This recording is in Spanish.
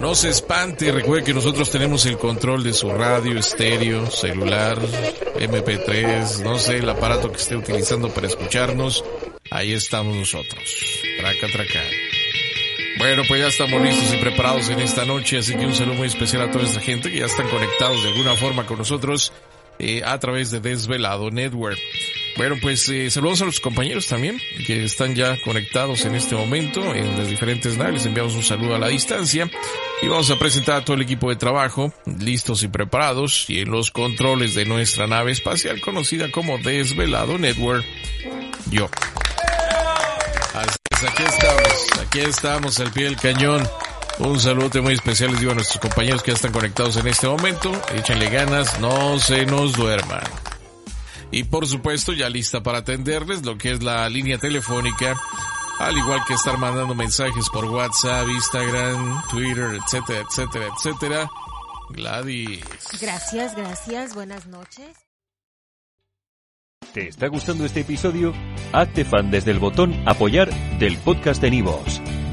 no se espante, recuerde que nosotros tenemos el control de su radio, estéreo, celular, MP3, no sé, el aparato que esté utilizando para escucharnos. Ahí estamos nosotros. Traca, traca. Bueno, pues ya estamos listos y preparados en esta noche, así que un saludo muy especial a toda esta gente que ya están conectados de alguna forma con nosotros eh, a través de Desvelado Network. Bueno, pues eh, saludos a los compañeros también que están ya conectados en este momento en las diferentes naves. Les enviamos un saludo a la distancia y vamos a presentar a todo el equipo de trabajo listos y preparados y en los controles de nuestra nave espacial conocida como Desvelado Network. Yo. Así es, aquí estamos, aquí estamos al pie del cañón. Un saludo muy especial les digo a nuestros compañeros que ya están conectados en este momento. Échenle ganas, no se nos duerman. Y por supuesto ya lista para atenderles lo que es la línea telefónica, al igual que estar mandando mensajes por WhatsApp, Instagram, Twitter, etcétera, etcétera, etcétera. Gladys. Gracias, gracias, buenas noches. ¿Te está gustando este episodio? Hazte fan desde el botón apoyar del podcast de Nivos.